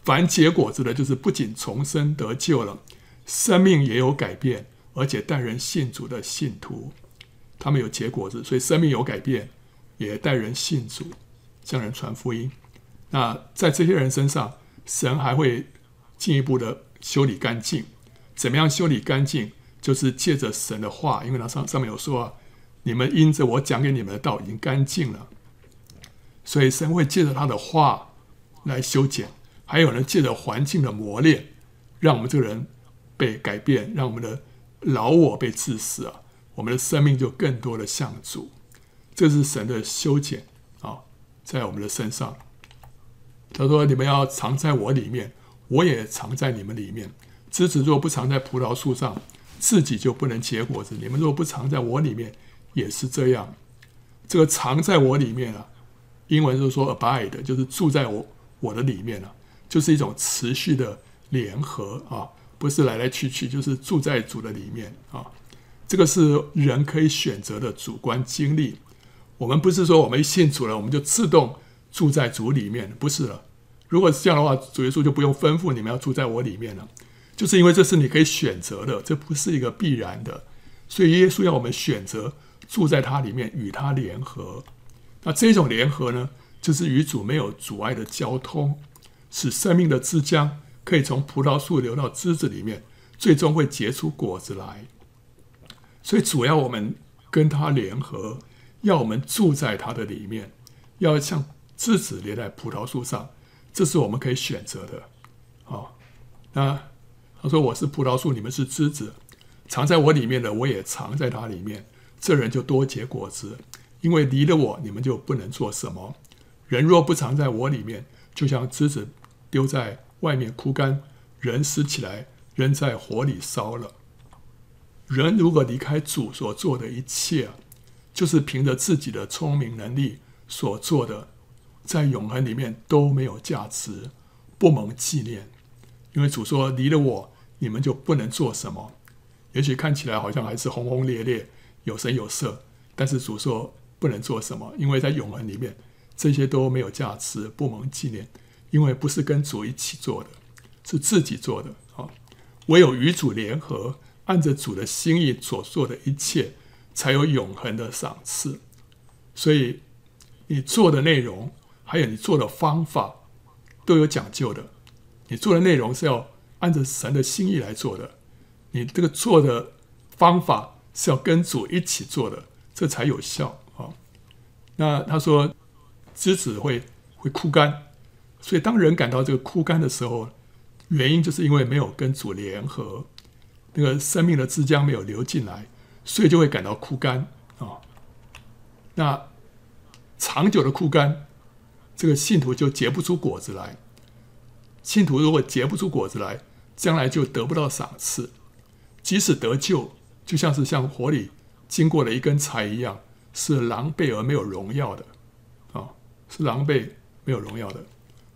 凡结果子的，就是不仅重生得救了，生命也有改变，而且带人信主的信徒，他们有结果子，所以生命有改变，也带人信主。向人传福音，那在这些人身上，神还会进一步的修理干净。怎么样修理干净？就是借着神的话，因为他上上面有说啊，你们因着我讲给你们的道已经干净了，所以神会借着他的话来修剪。还有呢，借着环境的磨练，让我们这个人被改变，让我们的老我被治死啊，我们的生命就更多的像主。这是神的修剪啊。在我们的身上，他说：“你们要藏在我里面，我也藏在你们里面。枝子若不藏在葡萄树上，自己就不能结果子。你们若不藏在我里面，也是这样。这个藏在我里面啊，英文就是说 abide，就是住在我我的里面了，就是一种持续的联合啊，不是来来去去，就是住在主的里面啊。这个是人可以选择的主观经历。”我们不是说我们一信主了，我们就自动住在主里面，不是了。如果是这样的话，主耶稣就不用吩咐你们要住在我里面了。就是因为这是你可以选择的，这不是一个必然的。所以耶稣要我们选择住在他里面，与他联合。那这种联合呢，就是与主没有阻碍的交通，使生命的枝浆可以从葡萄树流到枝子里面，最终会结出果子来。所以主要我们跟他联合，要我们住在他的里面，要像枝子连在葡萄树上，这是我们可以选择的。好，那他说我是葡萄树，你们是枝子，藏在我里面的，我也藏在他里面，这人就多结果子。因为离了我，你们就不能做什么。人若不藏在我里面，就像枝子丢在外面枯干，人死起来扔在火里烧了。人如果离开主所做的一切，就是凭着自己的聪明能力所做的，在永恒里面都没有价值，不蒙纪念。因为主说：“离了我，你们就不能做什么。”也许看起来好像还是轰轰烈烈、有声有色，但是主说。不能做什么，因为在永恒里面，这些都没有价值，不蒙纪念。因为不是跟主一起做的，是自己做的啊。唯有与主联合，按着主的心意所做的一切，才有永恒的赏赐。所以，你做的内容，还有你做的方法，都有讲究的。你做的内容是要按着神的心意来做的，你这个做的方法是要跟主一起做的，这才有效。那他说，枝子会会枯干，所以当人感到这个枯干的时候，原因就是因为没有跟主联合，那个生命的汁浆没有流进来，所以就会感到枯干啊。那长久的枯干，这个信徒就结不出果子来。信徒如果结不出果子来，将来就得不到赏赐。即使得救，就像是像火里经过了一根柴一样。是狼狈而没有荣耀的，啊，是狼狈没有荣耀的。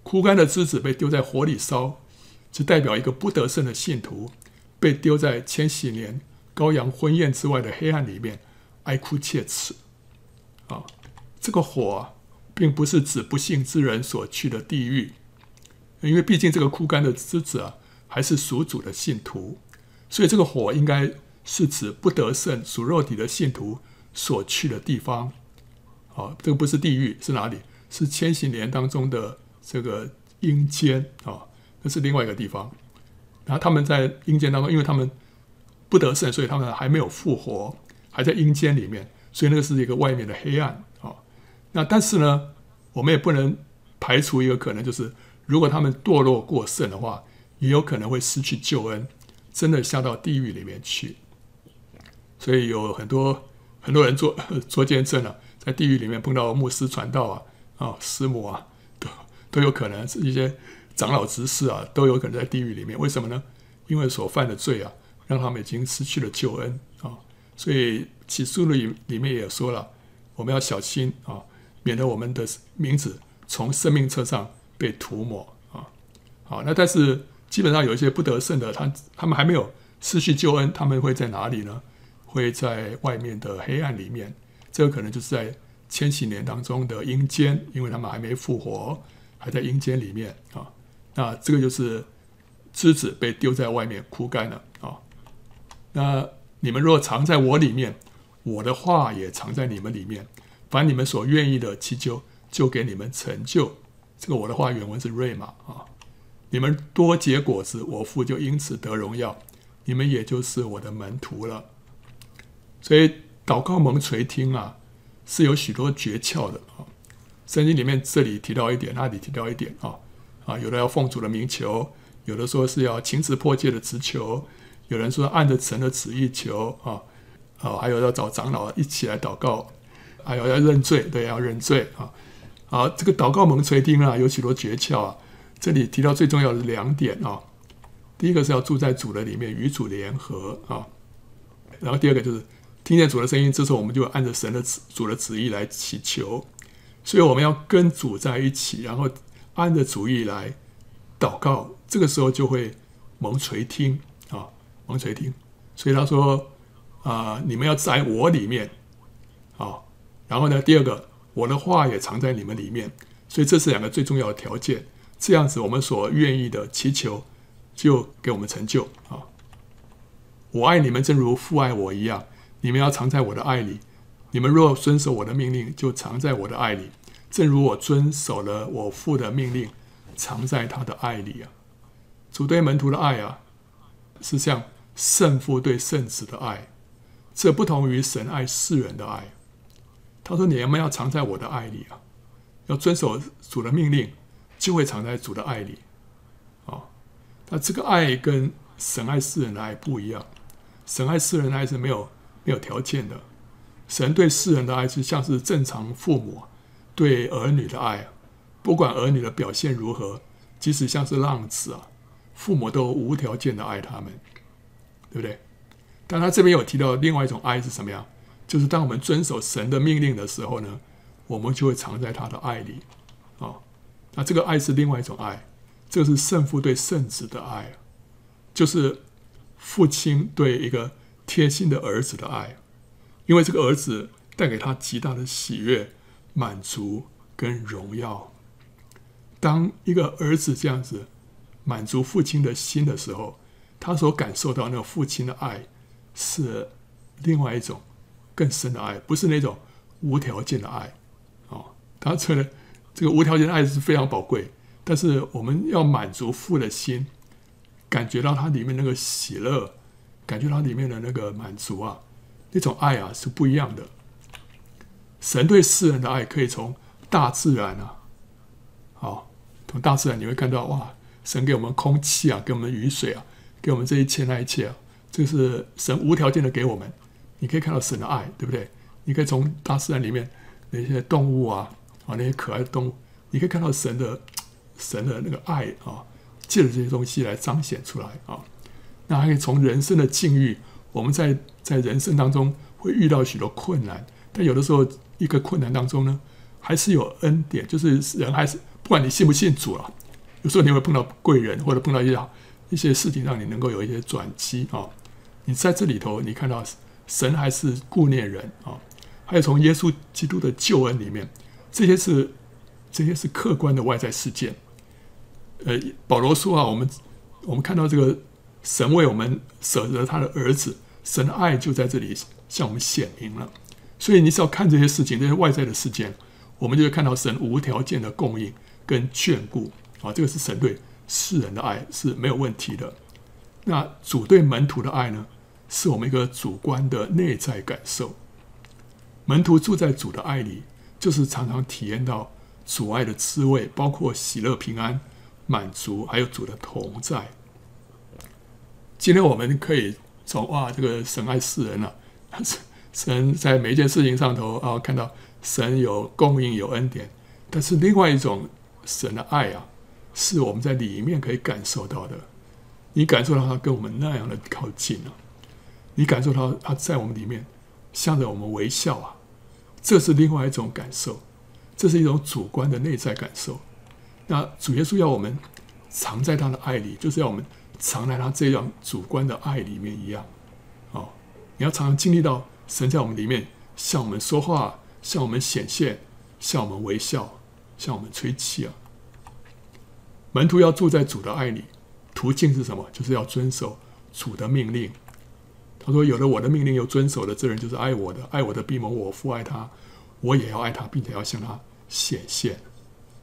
枯干的枝子被丢在火里烧，就代表一个不得胜的信徒被丢在千禧年羔羊婚宴之外的黑暗里面，哀哭切齿。啊，这个火，并不是指不幸之人所去的地狱，因为毕竟这个枯干的枝子啊，还是属主的信徒，所以这个火应该是指不得胜属肉体的信徒。所去的地方，啊，这个不是地狱，是哪里？是千禧年当中的这个阴间啊，那是另外一个地方。然后他们在阴间当中，因为他们不得胜，所以他们还没有复活，还在阴间里面，所以那个是一个外面的黑暗啊。那但是呢，我们也不能排除一个可能，就是如果他们堕落过甚的话，也有可能会失去救恩，真的下到地狱里面去。所以有很多。很多人做 做见证了，在地狱里面碰到牧师传道啊，啊，师母啊，都都有可能是一些长老执事啊，都有可能在地狱里面。为什么呢？因为所犯的罪啊，让他们已经失去了救恩啊。所以起诉里里面也说了，我们要小心啊，免得我们的名字从生命册上被涂抹啊。好，那但是基本上有一些不得胜的，他他们还没有失去救恩，他们会在哪里呢？会在外面的黑暗里面，这个可能就是在千禧年当中的阴间，因为他们还没复活，还在阴间里面啊。那这个就是枝子被丢在外面枯干了啊。那你们若藏在我里面，我的话也藏在你们里面，凡你们所愿意的祈求，就给你们成就。这个我的话原文是瑞玛啊。你们多结果子，我父就因此得荣耀，你们也就是我的门徒了。所以祷告蒙垂听啊，是有许多诀窍的啊。圣经里面这里提到一点，那里提到一点啊啊，有的要奉主的名求，有的说是要情词迫切的直求，有人说按着神的旨意求啊啊，还有要找长老一起来祷告，还有要认罪，对，要认罪啊。啊，这个祷告蒙垂听啊，有许多诀窍啊。这里提到最重要的两点啊，第一个是要住在主的里面，与主联合啊，然后第二个就是。听见主的声音，这时候我们就按着神的旨、主的旨意来祈求，所以我们要跟主在一起，然后按着主意来祷告，这个时候就会蒙垂听啊，蒙垂听。所以他说啊，你们要在我里面啊，然后呢，第二个，我的话也藏在你们里面，所以这是两个最重要的条件。这样子，我们所愿意的祈求就给我们成就啊。我爱你们，正如父爱我一样。你们要藏在我的爱里，你们若遵守我的命令，就藏在我的爱里，正如我遵守了我父的命令，藏在他的爱里啊。主对门徒的爱啊，是像圣父对圣子的爱，这不同于神爱世人的爱。他说：“你们要藏在我的爱里啊，要遵守主的命令，就会藏在主的爱里。”啊，那这个爱跟神爱世人的爱不一样。神爱世人的爱是没有没有条件的，神对世人的爱是像是正常父母对儿女的爱，不管儿女的表现如何，即使像是浪子啊。父母都无条件的爱他们，对不对？但他这边有提到另外一种爱是什么样？就是当我们遵守神的命令的时候呢，我们就会藏在他的爱里啊、那这个爱是另外一种爱，这是圣父对圣子的爱，就是父亲对一个贴心的儿子的爱，因为这个儿子带给他极大的喜悦、满足跟荣耀。当一个儿子这样子。满足父亲的心的时候，他所感受到那个父亲的爱，是另外一种更深的爱，不是那种无条件的爱。哦，他觉得这个无条件的爱是非常宝贵，但是我们要满足父的心，感觉到他里面那个喜乐，感觉到里面的那个满足啊，那种爱啊是不一样的。神对世人的爱可以从大自然啊，好，从大自然你会看到哇。神给我们空气啊，给我们雨水啊，给我们这一切那一切啊，这是神无条件的给我们。你可以看到神的爱，对不对？你可以从大自然里面那些动物啊，啊那些可爱的动物，你可以看到神的神的那个爱啊，借着这些东西来彰显出来啊。那还可以从人生的境遇，我们在在人生当中会遇到许多困难，但有的时候一个困难当中呢，还是有恩典，就是人还是不管你信不信主啊。有时候你会碰到贵人，或者碰到一些一些事情，让你能够有一些转机啊。你在这里头，你看到神还是顾念人啊。还有从耶稣基督的救恩里面，这些是这些是客观的外在事件。呃，保罗说啊，我们我们看到这个神为我们舍了他的儿子，神的爱就在这里向我们显明了。所以你只要看这些事情，这些外在的事件，我们就会看到神无条件的供应跟眷顾。啊，这个是神对世人的爱是没有问题的。那主对门徒的爱呢，是我们一个主观的内在感受。门徒住在主的爱里，就是常常体验到主爱的滋味，包括喜乐、平安、满足，还有主的同在。今天我们可以从哇，这个神爱世人啊，神在每一件事情上头啊，看到神有供应、有恩典。但是另外一种神的爱啊。是我们在里面可以感受到的，你感受到他跟我们那样的靠近啊，你感受到他在我们里面向着我们微笑啊，这是另外一种感受，这是一种主观的内在感受。那主耶稣要我们藏在他的爱里，就是要我们藏在他这样主观的爱里面一样。哦，你要常常经历到神在我们里面向我们说话，向我们显现，向我们微笑，向我们吹气啊。门徒要住在主的爱里，途径是什么？就是要遵守主的命令。他说：“有了我的命令又遵守的，这人就是爱我的。爱我的必蒙我父爱他，我也要爱他，并且要向他显现。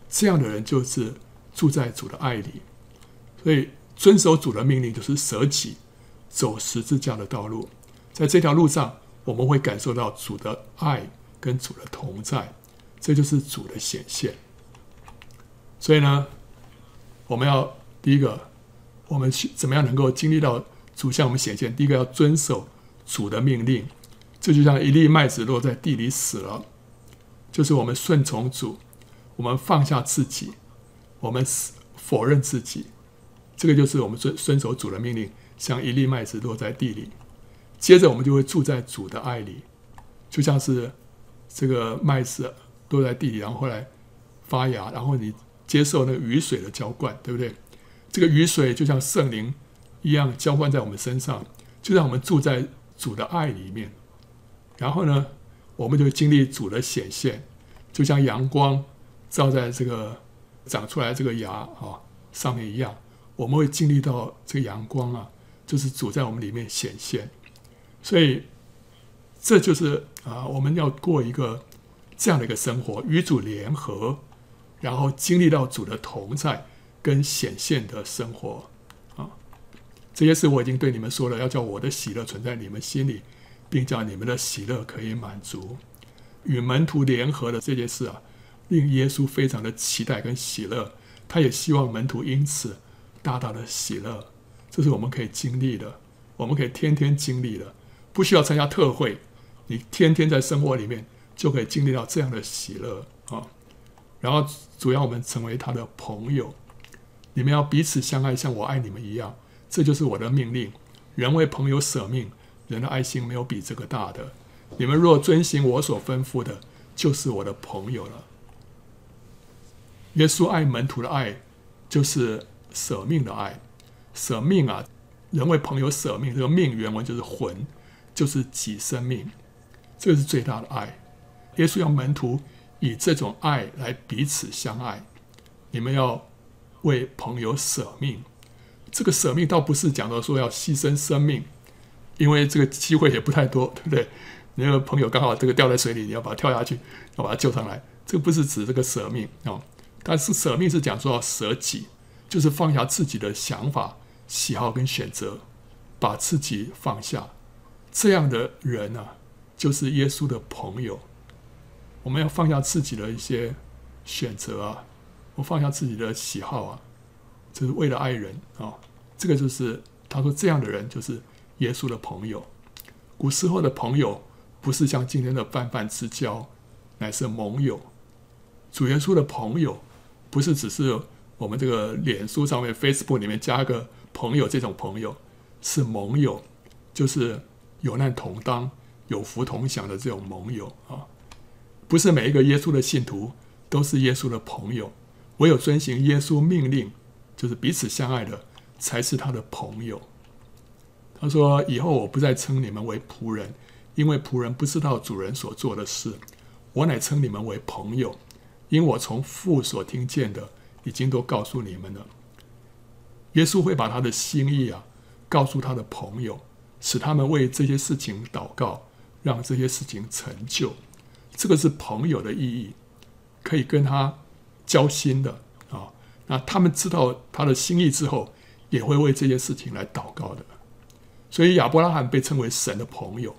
这样的人就是住在主的爱里。所以遵守主的命令就是舍己，走十字架的道路。在这条路上，我们会感受到主的爱跟主的同在，这就是主的显现。所以呢，我们要第一个，我们去怎么样能够经历到主向我们显现？第一个要遵守主的命令，这就像一粒麦子落在地里死了，就是我们顺从主，我们放下自己，我们否认自己，这个就是我们遵遵守主的命令，像一粒麦子落在地里。接着我们就会住在主的爱里，就像是这个麦子落在地里，然后后来发芽，然后你。接受那个雨水的浇灌，对不对？这个雨水就像圣灵一样浇灌在我们身上，就让我们住在主的爱里面。然后呢，我们就经历主的显现，就像阳光照在这个长出来这个芽啊上面一样，我们会经历到这个阳光啊，就是主在我们里面显现。所以这就是啊，我们要过一个这样的一个生活，与主联合，然后经历到主的同在跟显现的生活啊。这些事我已经对你们说了，要叫我的喜乐存在你们心里，并叫你们的喜乐可以满足。与门徒联合的这件事啊，令耶稣非常的期待跟喜乐，他也希望门徒因此大大的喜乐。这是我们可以经历的，我们可以天天经历的，不需要参加特会。你天天在生活里面就可以经历到这样的喜乐啊，然后主要我们成为他的朋友，你们要彼此相爱，像我爱你们一样，这就是我的命令。人为朋友舍命，人的爱心没有比这个大的。你们若遵行我所吩咐的，就是我的朋友了。耶稣爱门徒的爱，就是舍命的爱，舍命啊，人为朋友舍命，这个命原文就是魂，就是己生命。这个是最大的爱，耶稣要门徒以这种爱来彼此相爱。你们要为朋友舍命，这个舍命倒不是讲到说要牺牲生命，因为这个机会也不太多，对不对？你那个朋友刚好这个掉在水里，你要把他跳下去，要把他救上来，这个不是指这个舍命啊。但是舍命是讲说要舍己，就是放下自己的想法、喜好跟选择，把自己放下。这样的人呢、啊？就是耶稣的朋友，我们要放下自己的一些选择啊，我放下自己的喜好啊，就是为了爱人啊。这个就是他说这样的人就是耶稣的朋友。古时候的朋友不是像今天的泛泛之交，乃是盟友。主耶稣的朋友不是只是我们这个脸书上面 Facebook 里面加个朋友这种朋友，是盟友，就是有难同当。有福同享的这种盟友啊，不是每一个耶稣的信徒都是耶稣的朋友，唯有遵行耶稣命令，就是彼此相爱的，才是他的朋友。他说：“以后我不再称你们为仆人，因为仆人不知道主人所做的事；我乃称你们为朋友，因我从父所听见的，已经都告诉你们了。”耶稣会把他的心意啊，告诉他的朋友，使他们为这些事情祷告。让这些事情成就，这个是朋友的意义，可以跟他交心的啊。那他们知道他的心意之后，也会为这些事情来祷告的。所以亚伯拉罕被称为神的朋友，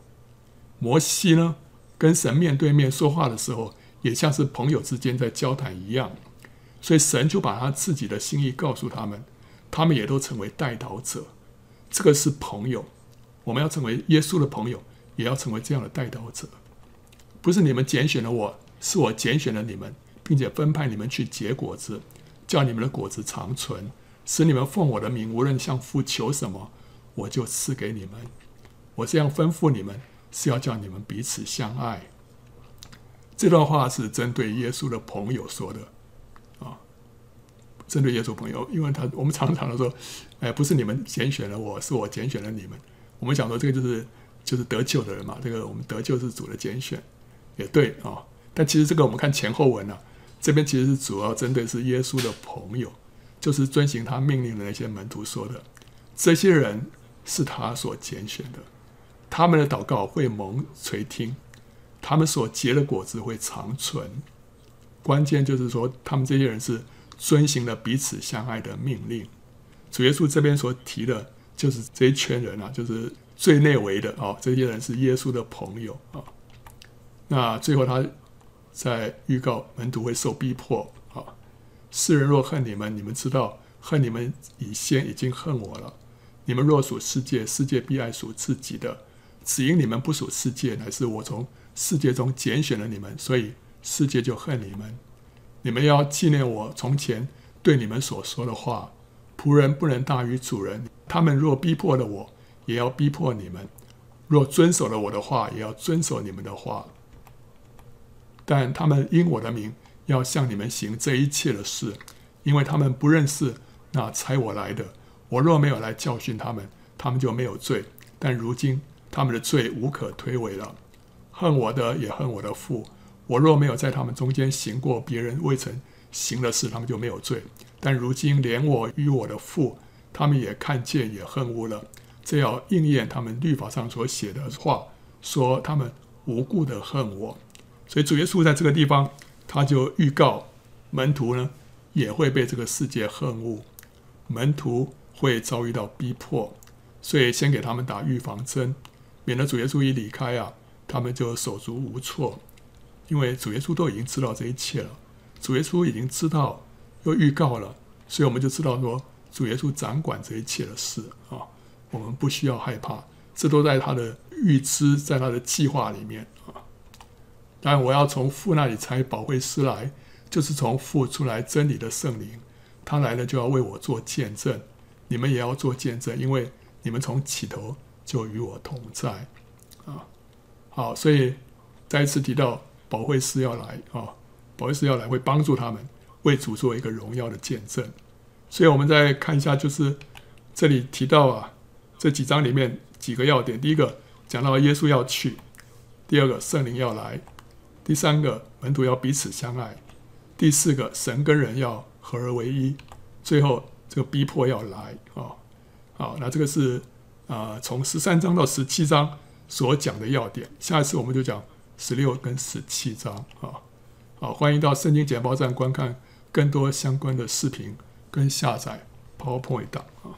摩西呢，跟神面对面说话的时候，也像是朋友之间在交谈一样。所以神就把他自己的心意告诉他们，他们也都成为代祷者。这个是朋友，我们要成为耶稣的朋友。也要成为这样的代祷者，不是你们拣选了我，是我拣选了你们，并且分派你们去结果子，叫你们的果子长存，使你们奉我的名，无论向父求什么，我就赐给你们。我这样吩咐你们，是要叫你们彼此相爱。这段话是针对耶稣的朋友说的，针对耶稣朋友，因为他我们常常的说，哎，不是你们拣选了我，是我拣选了你们。我们讲说这个就是。就是得救的人嘛，这个我们得救是主的拣选，也对啊、但其实这个我们看前后文呢、啊，这边其实是主要针对是耶稣的朋友，就是遵行他命令的那些门徒说的，这些人是他所拣选的，他们的祷告会蒙垂听，他们所结的果子会长存。关键就是说，他们这些人是遵行了彼此相爱的命令。主耶稣这边所提的，就是这一圈人啊，就是。最内围的啊，这些人是耶稣的朋友啊。那最后他在预告门徒会受逼迫啊。世人若恨你们，你们知道恨你们以先已经恨我了。你们若属世界，世界必爱属自己的。只因你们不属世界，乃是我从世界中拣选了你们，所以世界就恨你们。你们要纪念我从前对你们所说的话：仆人不能大于主人。他们若逼迫了我，也要逼迫你们，若遵守了我的话，也要遵守你们的话。但他们因我的名要向你们行这一切的事，因为他们不认识那差我来的。我若没有来教训他们，他们就没有罪。但如今他们的罪无可推诿了。恨我的也恨我的父。我若没有在他们中间行过别人未曾行的事，他们就没有罪。但如今连我与我的父，他们也看见也恨恶了。这要应验他们律法上所写的话，说他们无故的恨我。所以主耶稣在这个地方，他就预告门徒呢也会被这个世界恨恶，门徒会遭遇到逼迫，所以先给他们打预防针，免得主耶稣一离开啊，他们就手足无措。因为主耶稣都已经知道这一切了，主耶稣已经知道又预告了，所以我们就知道说主耶稣掌管这一切的事啊，我们不需要害怕，这都在他的预知，在他的计划里面啊。当然，我要从父那里差保惠师来，就是从父出来真理的圣灵，他来了就要为我做见证，你们也要做见证，因为你们从起头就与我同在啊。好，所以再一次提到。保惠师要来啊！保惠师要来，会帮助他们为主做一个荣耀的见证。所以，我们再看一下，就是这里提到啊，这几章里面几个要点：第一个讲到耶稣要去；第二个圣灵要来；第三个门徒要彼此相爱；第四个神跟人要合而为一；最后这个逼迫要来啊！好，那这个是啊，从十三章到十七章所讲的要点。下一次我们就讲。十六跟十七章啊，好，欢迎到圣经简报站观看更多相关的视频跟下载 PowerPoint 档啊。